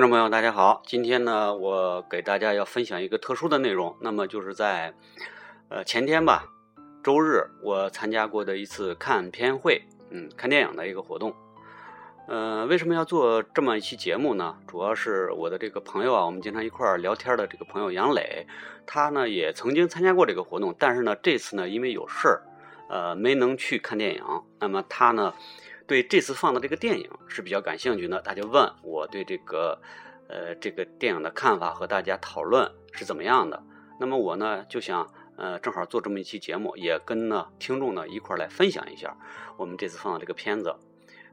听众朋友，大家好，今天呢，我给大家要分享一个特殊的内容，那么就是在呃前天吧，周日我参加过的一次看片会，嗯，看电影的一个活动。呃，为什么要做这么一期节目呢？主要是我的这个朋友啊，我们经常一块儿聊天的这个朋友杨磊，他呢也曾经参加过这个活动，但是呢这次呢因为有事儿，呃没能去看电影。那么他呢对这次放的这个电影是比较感兴趣的，他就问我对这个呃这个电影的看法和大家讨论是怎么样的。那么我呢就想呃正好做这么一期节目，也跟呢听众呢一块儿来分享一下我们这次放的这个片子。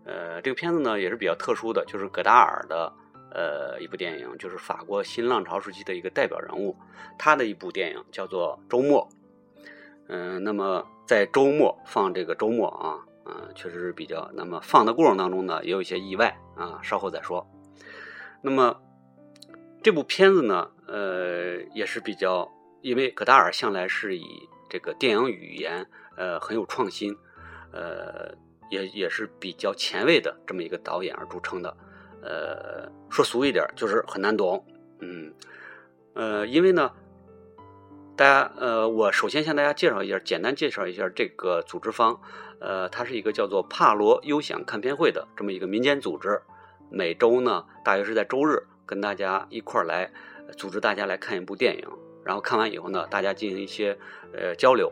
呃，这个片子呢也是比较特殊的，就是戈达尔的呃一部电影，就是法国新浪潮时期的一个代表人物，他的一部电影叫做《周末》。嗯，那么在周末放这个周末啊，嗯，确实是比较。那么放的过程当中呢，也有一些意外啊，稍后再说。那么这部片子呢，呃，也是比较，因为戈达尔向来是以这个电影语言呃很有创新，呃。也也是比较前卫的这么一个导演而著称的，呃，说俗一点就是很难懂，嗯，呃，因为呢，大家呃，我首先向大家介绍一下，简单介绍一下这个组织方，呃，它是一个叫做帕罗优享看片会的这么一个民间组织，每周呢，大约是在周日跟大家一块儿来组织大家来看一部电影，然后看完以后呢，大家进行一些呃交流。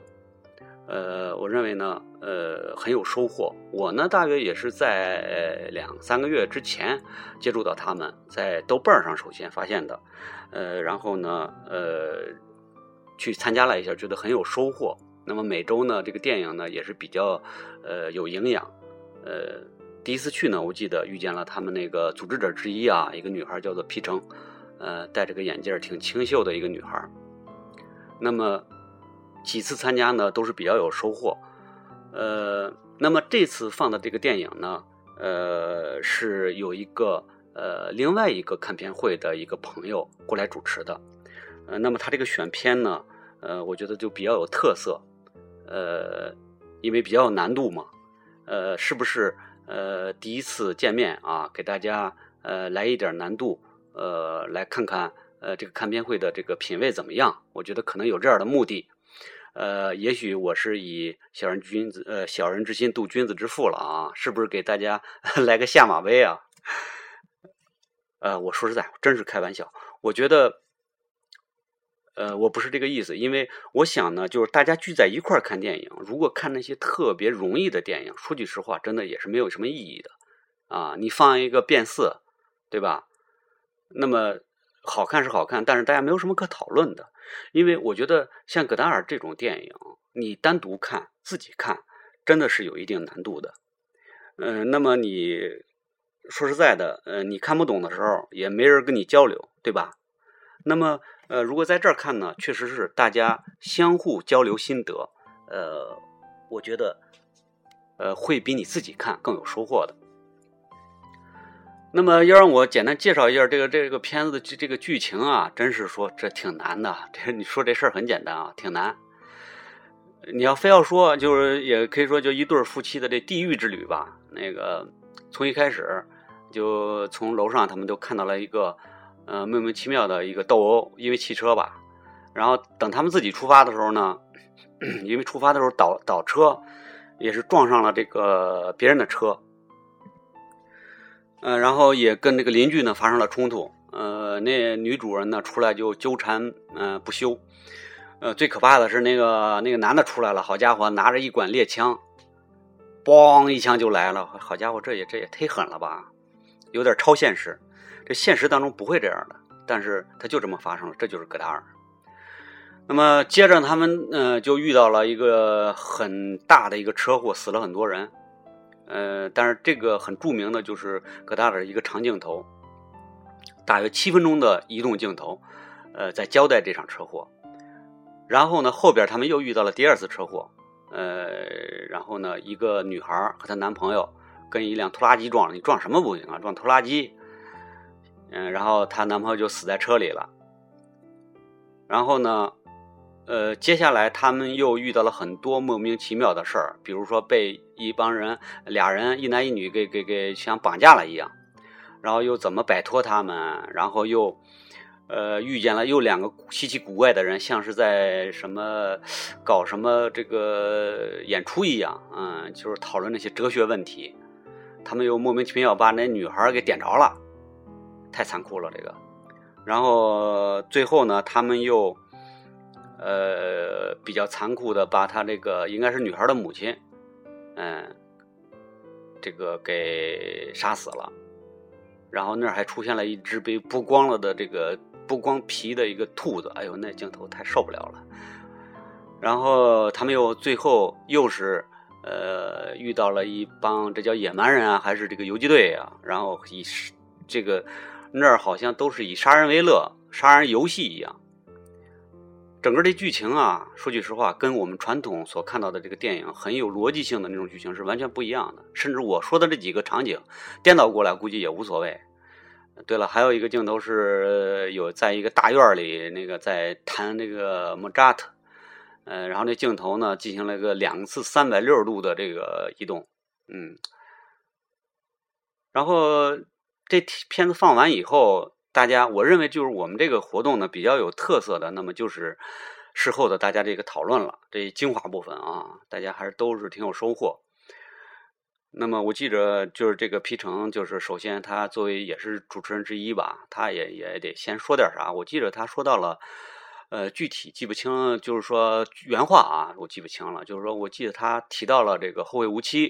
呃，我认为呢，呃，很有收获。我呢，大约也是在两三个月之前接触到他们，在豆瓣上首先发现的，呃，然后呢，呃，去参加了一下，觉得很有收获。那么每周呢，这个电影呢也是比较呃有营养。呃，第一次去呢，我记得遇见了他们那个组织者之一啊，一个女孩叫做皮城，呃，戴着个眼镜，挺清秀的一个女孩。那么。几次参加呢，都是比较有收获。呃，那么这次放的这个电影呢，呃，是有一个呃另外一个看片会的一个朋友过来主持的。呃，那么他这个选片呢，呃，我觉得就比较有特色。呃，因为比较有难度嘛。呃，是不是呃第一次见面啊，给大家呃来一点难度，呃，来看看呃这个看片会的这个品味怎么样？我觉得可能有这样的目的。呃，也许我是以小人君子，呃，小人之心度君子之腹了啊，是不是给大家 来个下马威啊？呃，我说实在，真是开玩笑。我觉得，呃，我不是这个意思，因为我想呢，就是大家聚在一块儿看电影，如果看那些特别容易的电影，说句实话，真的也是没有什么意义的啊。你放一个变色，对吧？那么。好看是好看，但是大家没有什么可讨论的，因为我觉得像戈达尔这种电影，你单独看自己看，真的是有一定难度的。嗯，那么你说实在的，呃，你看不懂的时候，也没人跟你交流，对吧？那么，呃，如果在这儿看呢，确实是大家相互交流心得，呃，我觉得，呃，会比你自己看更有收获的。那么要让我简单介绍一下这个这个片子的这这个剧情啊，真是说这挺难的。这你说这事儿很简单啊，挺难。你要非要说，就是也可以说就一对夫妻的这地狱之旅吧。那个从一开始就从楼上他们就看到了一个呃莫名其妙的一个斗殴，因为汽车吧。然后等他们自己出发的时候呢，因为出发的时候倒倒车，也是撞上了这个别人的车。嗯，然后也跟这个邻居呢发生了冲突，呃，那女主人呢出来就纠缠，嗯，不休，呃，最可怕的是那个那个男的出来了，好家伙，拿着一管猎枪，嘣一枪就来了，好家伙，这也这也忒狠了吧，有点超现实，这现实当中不会这样的，但是他就这么发生了，这就是戈达尔。那么接着他们呃就遇到了一个很大的一个车祸，死了很多人。呃，但是这个很著名的就是戈达尔一个长镜头，大约七分钟的移动镜头，呃，在交代这场车祸。然后呢，后边他们又遇到了第二次车祸，呃，然后呢，一个女孩和她男朋友跟一辆拖拉机撞了，你撞什么不行啊？撞拖拉机。嗯，然后她男朋友就死在车里了。然后呢？呃，接下来他们又遇到了很多莫名其妙的事儿，比如说被一帮人俩人一男一女给给给像绑架了一样，然后又怎么摆脱他们，然后又。呃，遇见了又两个稀奇古怪的人，像是在什么搞什么这个演出一样，嗯，就是讨论那些哲学问题。他们又莫名其妙把那女孩给点着了，太残酷了这个。然后最后呢，他们又呃比较残酷的把他这个应该是女孩的母亲，嗯，这个给杀死了。然后那儿还出现了一只被剥光了的这个。剥光皮的一个兔子，哎呦，那镜头太受不了了。然后他们又最后又是呃遇到了一帮，这叫野蛮人啊，还是这个游击队啊？然后以这个那儿好像都是以杀人为乐，杀人游戏一样。整个这剧情啊，说句实话，跟我们传统所看到的这个电影很有逻辑性的那种剧情是完全不一样的。甚至我说的这几个场景颠倒过来，估计也无所谓。对了，还有一个镜头是有在一个大院里，那个在弹那个莫扎特，呃，然后那镜头呢进行了个两次三百六十度的这个移动，嗯，然后这片子放完以后，大家我认为就是我们这个活动呢比较有特色的，那么就是事后的大家这个讨论了，这精华部分啊，大家还是都是挺有收获。那么我记着，就是这个皮城，就是首先他作为也是主持人之一吧，他也也得先说点啥。我记着他说到了，呃，具体记不清，就是说原话啊，我记不清了。就是说我记得他提到了这个《后会无期》，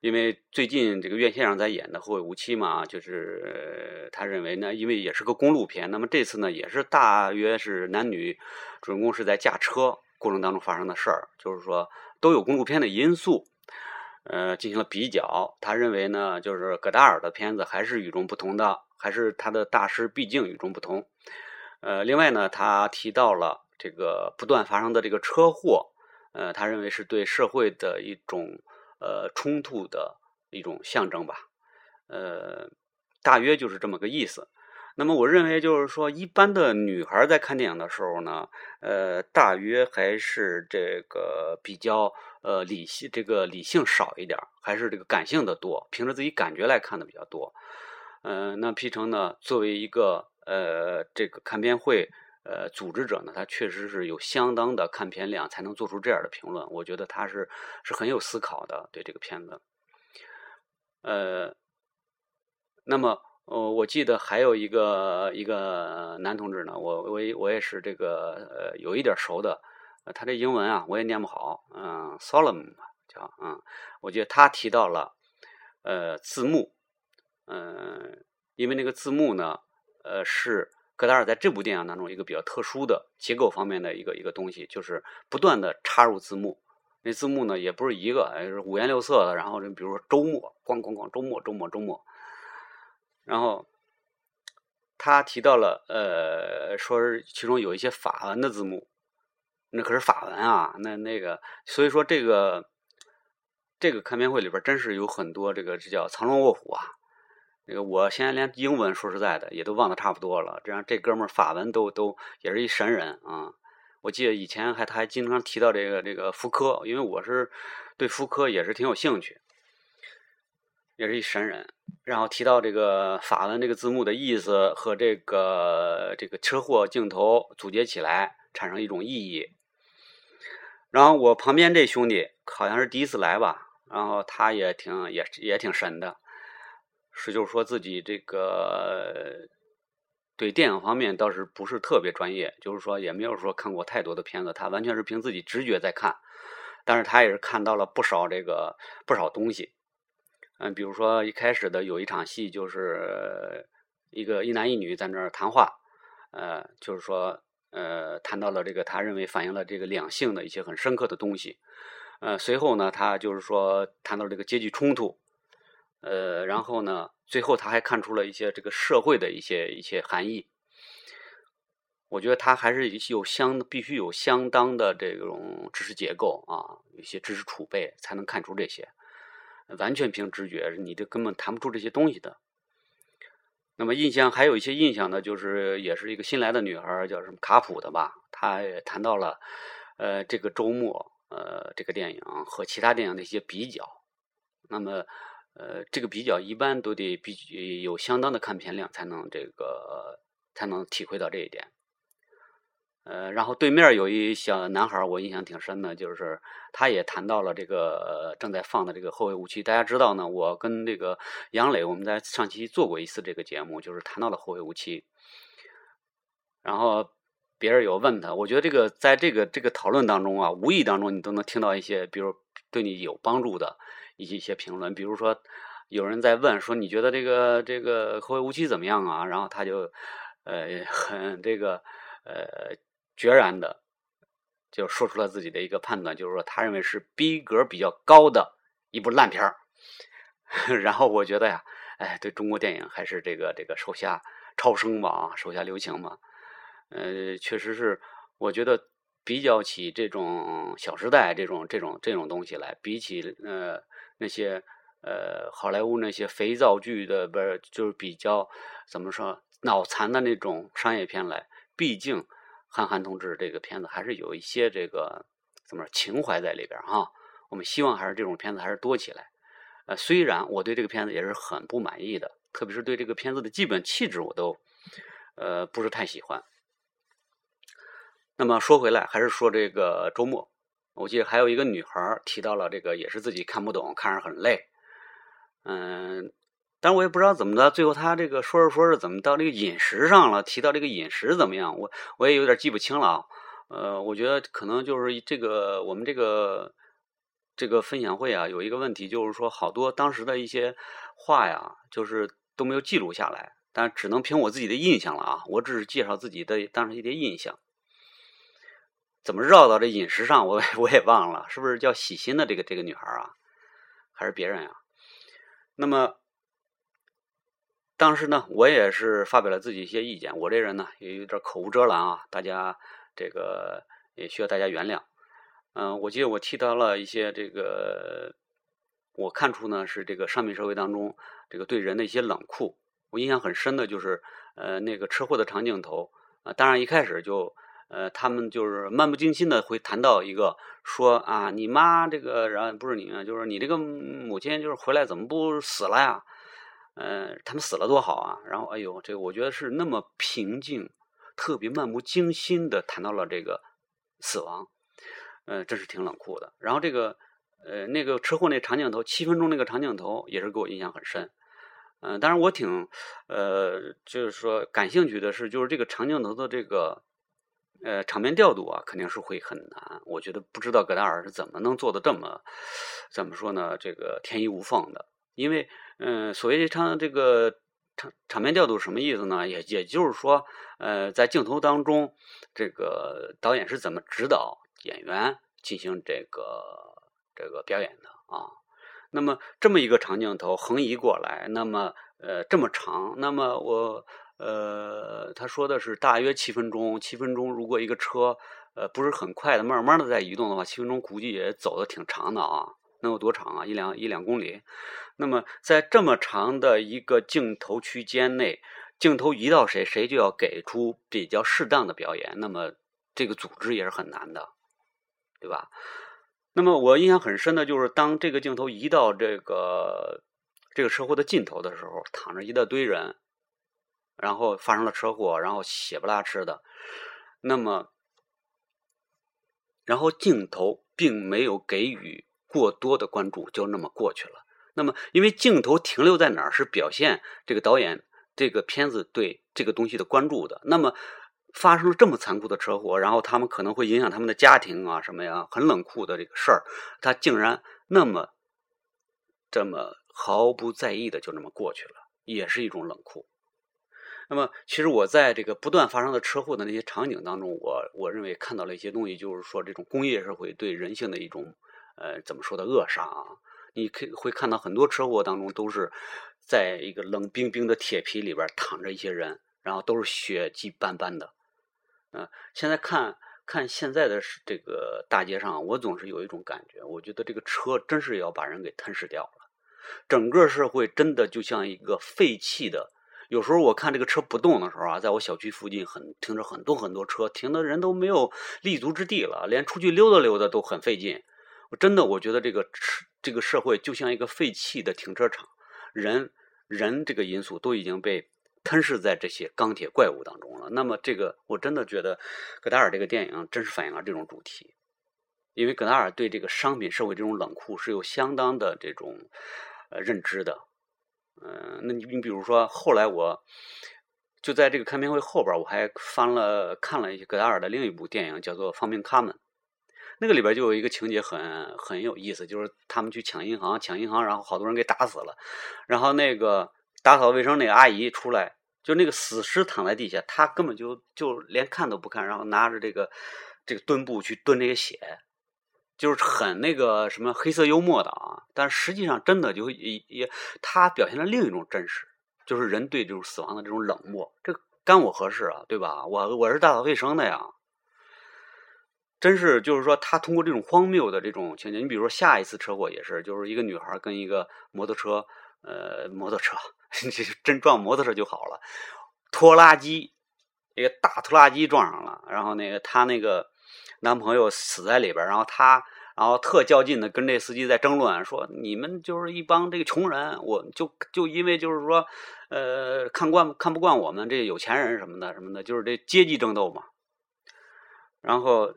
因为最近这个院线上在演的《后会无期》嘛，就是他认为呢，因为也是个公路片，那么这次呢也是大约是男女主人公是在驾车过程当中发生的事儿，就是说都有公路片的因素。呃，进行了比较，他认为呢，就是戈达尔的片子还是与众不同的，还是他的大师毕竟与众不同。呃，另外呢，他提到了这个不断发生的这个车祸，呃，他认为是对社会的一种呃冲突的一种象征吧，呃，大约就是这么个意思。那么我认为就是说，一般的女孩在看电影的时候呢，呃，大约还是这个比较呃理性，这个理性少一点，还是这个感性的多，凭着自己感觉来看的比较多。嗯，那皮城呢，作为一个呃这个看片会呃组织者呢，他确实是有相当的看片量，才能做出这样的评论。我觉得他是是很有思考的对这个片子。呃，那么。呃，我记得还有一个一个男同志呢，我我我也是这个呃有一点熟的，他这英文啊我也念不好，嗯，Solomon 叫嗯，我觉得他提到了呃字幕，嗯，因为那个字幕呢，呃是戈达尔在这部电影当中一个比较特殊的结构方面的一个一个东西，就是不断的插入字幕，那字幕呢也不是一个，是五颜六色的，然后就比如说周末，咣咣咣，周末周末周末。然后他提到了，呃，说是其中有一些法文的字幕，那可是法文啊，那那个，所以说这个这个看片会里边真是有很多这个这叫藏龙卧虎啊。那个我现在连英文说实在的也都忘得差不多了，这样这哥们儿法文都都也是一神人啊。我记得以前还他还经常提到这个这个福柯，因为我是对福柯也是挺有兴趣。也是一神人，然后提到这个法文这个字幕的意思和这个这个车祸镜头组接起来产生一种意义。然后我旁边这兄弟好像是第一次来吧，然后他也挺也也挺神的，是就是说自己这个对电影方面倒是不是特别专业，就是说也没有说看过太多的片子，他完全是凭自己直觉在看，但是他也是看到了不少这个不少东西。嗯，比如说一开始的有一场戏，就是一个一男一女在那儿谈话，呃，就是说，呃，谈到了这个他认为反映了这个两性的一些很深刻的东西，呃，随后呢，他就是说谈到这个阶级冲突，呃，然后呢，最后他还看出了一些这个社会的一些一些含义。我觉得他还是有相必须有相当的这种知识结构啊，一些知识储备才能看出这些。完全凭直觉，你这根本谈不出这些东西的。那么印象还有一些印象呢，就是也是一个新来的女孩，叫什么卡普的吧？她也谈到了，呃，这个周末，呃，这个电影和其他电影的一些比较。那么，呃，这个比较一般都得比有相当的看片量才能这个才能体会到这一点。呃，然后对面有一小男孩，我印象挺深的，就是他也谈到了这个正在放的这个《后会无期》。大家知道呢，我跟这个杨磊，我们在上期做过一次这个节目，就是谈到了《后会无期》。然后别人有问他，我觉得这个在这个这个讨论当中啊，无意当中你都能听到一些，比如对你有帮助的一些一些评论。比如说有人在问说，你觉得这个这个《后会无期》怎么样啊？然后他就呃 很这个呃。决然的就说出了自己的一个判断，就是说他认为是逼格比较高的一部烂片儿。然后我觉得呀，哎，对中国电影还是这个这个手下超生吧，手下留情吧。呃，确实是，我觉得比较起这种《小时代》这种这种这种东西来，比起呃那些呃好莱坞那些肥皂剧的，不是就是比较怎么说脑残的那种商业片来，毕竟。韩寒同志这个片子还是有一些这个怎么说情怀在里边哈，我们希望还是这种片子还是多起来。呃，虽然我对这个片子也是很不满意的，特别是对这个片子的基本气质我都呃不是太喜欢。那么说回来，还是说这个周末，我记得还有一个女孩提到了这个，也是自己看不懂，看着很累。嗯。但是我也不知道怎么的，最后她这个说着说着怎么到这个饮食上了？提到这个饮食怎么样？我我也有点记不清了啊。呃，我觉得可能就是这个我们这个这个分享会啊，有一个问题就是说，好多当时的一些话呀，就是都没有记录下来，但只能凭我自己的印象了啊。我只是介绍自己的当时一些印象。怎么绕到这饮食上？我 我也忘了，是不是叫喜心的这个这个女孩啊？还是别人呀？那么。当时呢，我也是发表了自己一些意见。我这人呢也有点口无遮拦啊，大家这个也需要大家原谅。嗯，我记得我提到了一些这个，我看出呢是这个商品社会当中这个对人的一些冷酷。我印象很深的就是呃那个车祸的长镜头啊，当然一开始就呃他们就是漫不经心的会谈到一个说啊你妈这个人不是你就是你这个母亲就是回来怎么不死了呀？呃，他们死了多好啊！然后，哎呦，这个我觉得是那么平静，特别漫不经心的谈到了这个死亡，呃，真是挺冷酷的。然后这个，呃，那个车祸那长镜头，七分钟那个长镜头也是给我印象很深。嗯，当然我挺，呃，就是说感兴趣的是，就是这个长镜头的这个，呃，场面调度啊，肯定是会很难。我觉得不知道戈达尔是怎么能做的这么，怎么说呢？这个天衣无缝的，因为。嗯，所谓场这个场场面调度什么意思呢？也也就是说，呃，在镜头当中，这个导演是怎么指导演员进行这个这个表演的啊？那么这么一个长镜头横移过来，那么呃这么长，那么我呃他说的是大约七分钟，七分钟如果一个车呃不是很快的，慢慢的在移动的话，七分钟估计也走的挺长的啊。能有多长啊？一两一两公里。那么在这么长的一个镜头区间内，镜头移到谁，谁就要给出比较适当的表演。那么这个组织也是很难的，对吧？那么我印象很深的就是，当这个镜头移到这个这个车祸的尽头的时候，躺着一大堆人，然后发生了车祸，然后血不拉哧的。那么，然后镜头并没有给予。过多的关注就那么过去了。那么，因为镜头停留在哪儿是表现这个导演这个片子对这个东西的关注的。那么，发生了这么残酷的车祸，然后他们可能会影响他们的家庭啊什么呀，很冷酷的这个事儿，他竟然那么这么毫不在意的就那么过去了，也是一种冷酷。那么，其实我在这个不断发生的车祸的那些场景当中，我我认为看到了一些东西，就是说这种工业社会对人性的一种。呃，怎么说的扼杀啊？你可以会看到很多车祸当中都是在一个冷冰冰的铁皮里边躺着一些人，然后都是血迹斑斑的。嗯，现在看看现在的这个大街上，我总是有一种感觉，我觉得这个车真是要把人给吞噬掉了。整个社会真的就像一个废弃的。有时候我看这个车不动的时候啊，在我小区附近很停着很多很多车，停的人都没有立足之地了，连出去溜达溜达都很费劲。我真的我觉得这个这个社会就像一个废弃的停车场，人人这个因素都已经被吞噬在这些钢铁怪物当中了。那么这个我真的觉得戈达尔这个电影真是反映了这种主题，因为戈达尔对这个商品社会这种冷酷是有相当的这种呃认知的。嗯，那你你比如说后来我。就在这个看片会后边，我还翻了看了一些戈达尔的另一部电影，叫做《放命卡门》。那个里边就有一个情节很很有意思，就是他们去抢银行，抢银行，然后好多人给打死了。然后那个打扫卫生那个阿姨出来，就那个死尸躺在地下，她根本就就连看都不看，然后拿着这个这个墩布去墩那个血，就是很那个什么黑色幽默的啊。但实际上真的就也也，他表现了另一种真实。就是人对这种死亡的这种冷漠，这干我何事啊？对吧？我我是打扫卫生的呀。真是，就是说，他通过这种荒谬的这种情节，你比如说下一次车祸也是，就是一个女孩跟一个摩托车，呃，摩托车，真撞摩托车就好了，拖拉机，一个大拖拉机撞上了，然后那个他那个男朋友死在里边，然后他。然后特较劲的跟这司机在争论，说你们就是一帮这个穷人，我就就因为就是说，呃，看惯看不惯我们这有钱人什么的什么的，就是这阶级争斗嘛。然后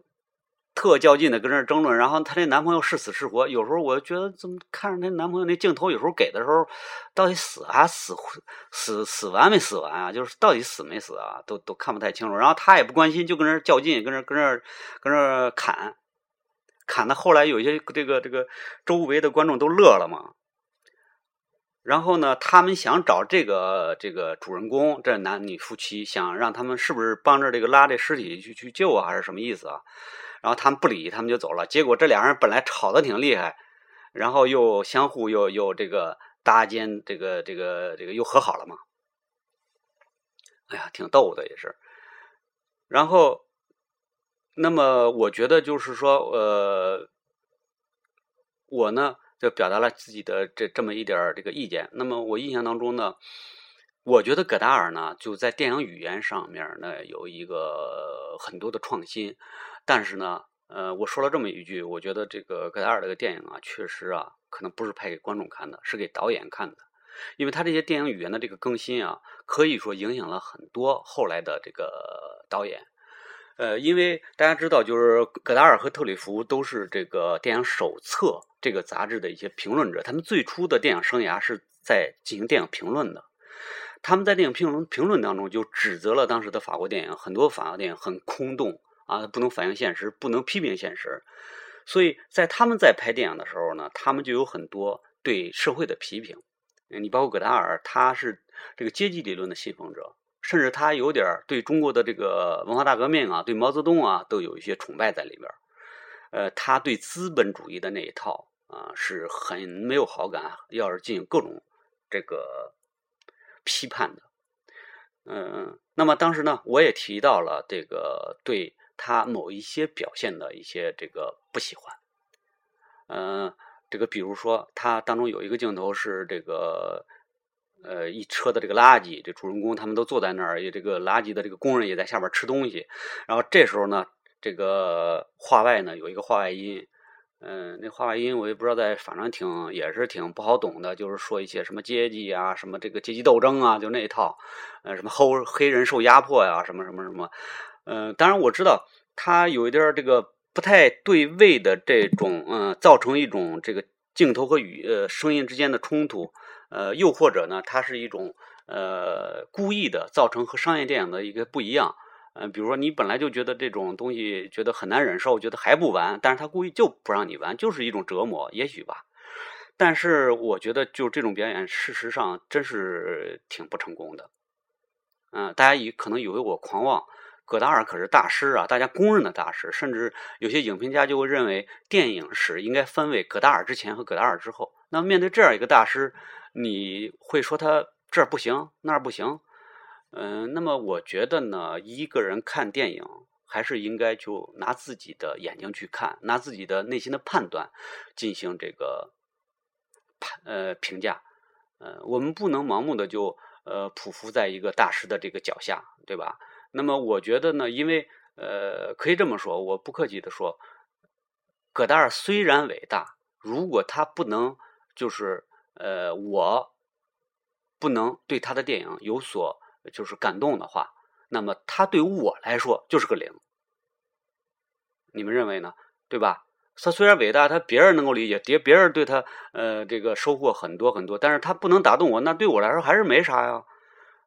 特较劲的跟这争论，然后她那男朋友是死是活，有时候我觉得怎么看着她男朋友那镜头，有时候给的时候，到底死还死死死完没死完啊？就是到底死没死啊？都都看不太清楚。然后她也不关心，就跟这较劲，跟这跟这跟这砍。砍的后来有些这个这个周围的观众都乐了嘛，然后呢，他们想找这个这个主人公这男女夫妻，想让他们是不是帮着这个拉这尸体去去救啊，还是什么意思啊？然后他们不理，他们就走了。结果这俩人本来吵得挺厉害，然后又相互又又这个搭肩，这个这个这个又和好了嘛。哎呀，挺逗的也是，然后。那么我觉得就是说，呃，我呢就表达了自己的这这么一点这个意见。那么我印象当中呢，我觉得戈达尔呢就在电影语言上面呢有一个很多的创新。但是呢，呃，我说了这么一句，我觉得这个戈达尔这个电影啊，确实啊，可能不是拍给观众看的，是给导演看的，因为他这些电影语言的这个更新啊，可以说影响了很多后来的这个导演。呃，因为大家知道，就是戈达尔和特里弗都是这个电影手册这个杂志的一些评论者。他们最初的电影生涯是在进行电影评论的。他们在电影评论评论当中就指责了当时的法国电影，很多法国电影很空洞啊，不能反映现实，不能批评现实。所以在他们在拍电影的时候呢，他们就有很多对社会的批评。你包括戈达尔，他是这个阶级理论的信奉者。甚至他有点对中国的这个文化大革命啊，对毛泽东啊，都有一些崇拜在里边呃，他对资本主义的那一套啊，是很没有好感，要是进行各种这个批判的。嗯，那么当时呢，我也提到了这个对他某一些表现的一些这个不喜欢。嗯，这个比如说，他当中有一个镜头是这个。呃，一车的这个垃圾，这主人公他们都坐在那儿，也这个垃圾的这个工人也在下边吃东西。然后这时候呢，这个话外呢有一个话外音，嗯，那话外音我也不知道在反正挺也是挺不好懂的，就是说一些什么阶级啊，什么这个阶级斗争啊，就那一套，呃，什么黑黑人受压迫呀，什么什么什么，嗯，当然我知道他有一点这个不太对位的这种，嗯，造成一种这个镜头和语呃声音之间的冲突。呃，又或者呢，它是一种呃故意的，造成和商业电影的一个不一样。嗯，比如说你本来就觉得这种东西觉得很难忍受，觉得还不完，但是他故意就不让你完，就是一种折磨，也许吧。但是我觉得，就这种表演，事实上真是挺不成功的。嗯，大家以可能以为我狂妄，葛达尔可是大师啊，大家公认的大师，甚至有些影评家就会认为，电影史应该分为葛达尔之前和葛达尔之后。那面对这样一个大师，你会说他这儿不行那儿不行，嗯，那么我觉得呢，一个人看电影还是应该就拿自己的眼睛去看，拿自己的内心的判断进行这个判呃评价，呃，我们不能盲目的就呃匍匐在一个大师的这个脚下，对吧？那么我觉得呢，因为呃可以这么说，我不客气的说，葛达尔虽然伟大，如果他不能就是呃我不能对他的电影有所就是感动的话，那么他对我来说就是个零。你们认为呢？对吧？他虽然伟大，他别人能够理解，别别人对他呃这个收获很多很多，但是他不能打动我，那对我来说还是没啥呀。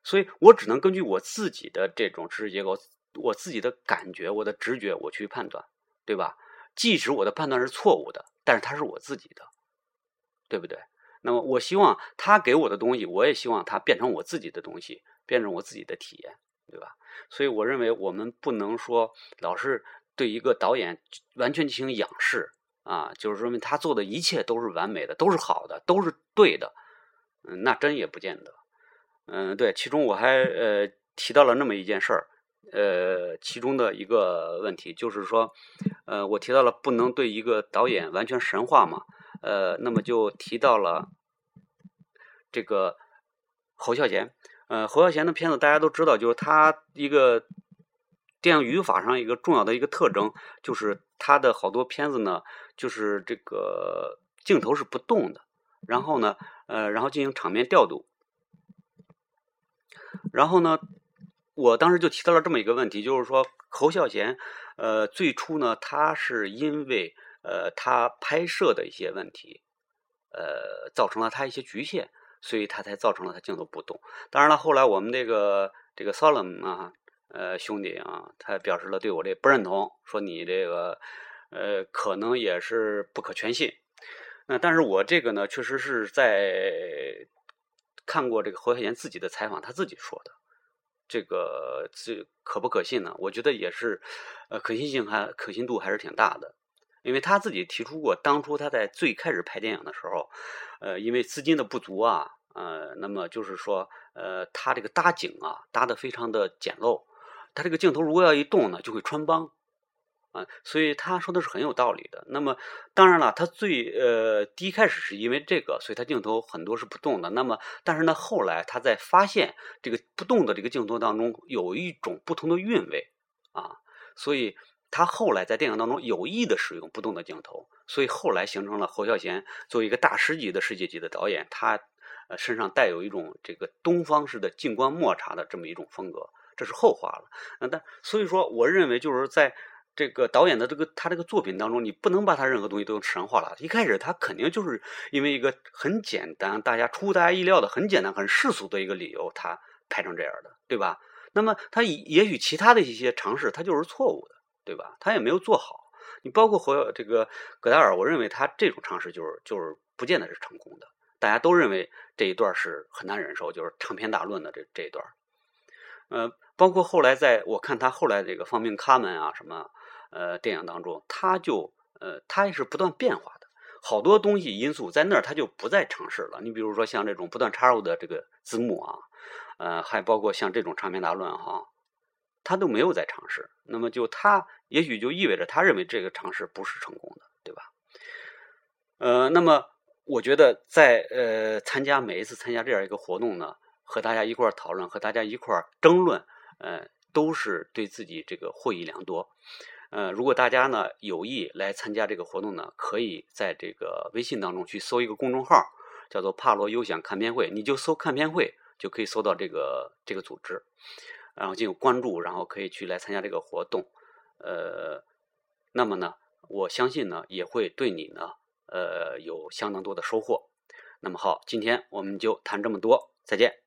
所以我只能根据我自己的这种知识结构，我自己的感觉，我的直觉，我去判断，对吧？即使我的判断是错误的，但是它是我自己的，对不对？那么我希望他给我的东西，我也希望它变成我自己的东西，变成我自己的体验，对吧？所以我认为我们不能说老是。对一个导演完全进行仰视啊，就是说明他做的一切都是完美的，都是好的，都是对的。嗯，那真也不见得。嗯，对，其中我还呃提到了那么一件事儿，呃，其中的一个问题就是说，呃，我提到了不能对一个导演完全神话嘛，呃，那么就提到了这个侯孝贤。呃，侯孝贤的片子大家都知道，就是他一个。电影语法上一个重要的一个特征，就是他的好多片子呢，就是这个镜头是不动的，然后呢，呃，然后进行场面调度。然后呢，我当时就提到了这么一个问题，就是说侯孝贤，呃，最初呢，他是因为呃他拍摄的一些问题，呃，造成了他一些局限，所以他才造成了他镜头不动。当然了，后来我们这个这个 Solomon 啊。呃，兄弟啊，他表示了对我这不认同，说你这个呃，可能也是不可全信。那但是我这个呢，确实是在看过这个侯孝贤自己的采访，他自己说的，这个这可不可信呢？我觉得也是，呃，可信性还可信度还是挺大的，因为他自己提出过，当初他在最开始拍电影的时候，呃，因为资金的不足啊，呃，那么就是说，呃，他这个搭景啊，搭的非常的简陋。他这个镜头如果要一动呢，就会穿帮，啊，所以他说的是很有道理的。那么当然了，他最呃第一开始是因为这个，所以他镜头很多是不动的。那么但是呢，后来他在发现这个不动的这个镜头当中有一种不同的韵味啊，所以他后来在电影当中有意的使用不动的镜头，所以后来形成了侯孝贤作为一个大师级的世界级的导演，他呃身上带有一种这个东方式的静观默察的这么一种风格。这是后话了，那但所以说，我认为就是在这个导演的这个他这个作品当中，你不能把他任何东西都神话了。一开始他肯定就是因为一个很简单、大家出乎大家意料的很简单、很世俗的一个理由，他拍成这样的，对吧？那么他也许其他的一些尝试，他就是错误的，对吧？他也没有做好。你包括和这个戈达尔，我认为他这种尝试就是就是不见得是成功的。大家都认为这一段是很难忍受，就是长篇大论的这这一段。呃，包括后来在我看他后来这个《方明卡门》啊什么，呃，电影当中，他就呃，他也是不断变化的，好多东西因素在那儿他就不再尝试了。你比如说像这种不断插入的这个字幕啊，呃，还包括像这种长篇大论哈，他都没有再尝试。那么就他也许就意味着他认为这个尝试不是成功的，对吧？呃，那么我觉得在呃参加每一次参加这样一个活动呢。和大家一块儿讨论，和大家一块儿争论，呃，都是对自己这个获益良多。呃，如果大家呢有意来参加这个活动呢，可以在这个微信当中去搜一个公众号，叫做“帕罗优享看片会”，你就搜“看片会”就可以搜到这个这个组织，然后进行关注，然后可以去来参加这个活动。呃，那么呢，我相信呢也会对你呢，呃，有相当多的收获。那么好，今天我们就谈这么多，再见。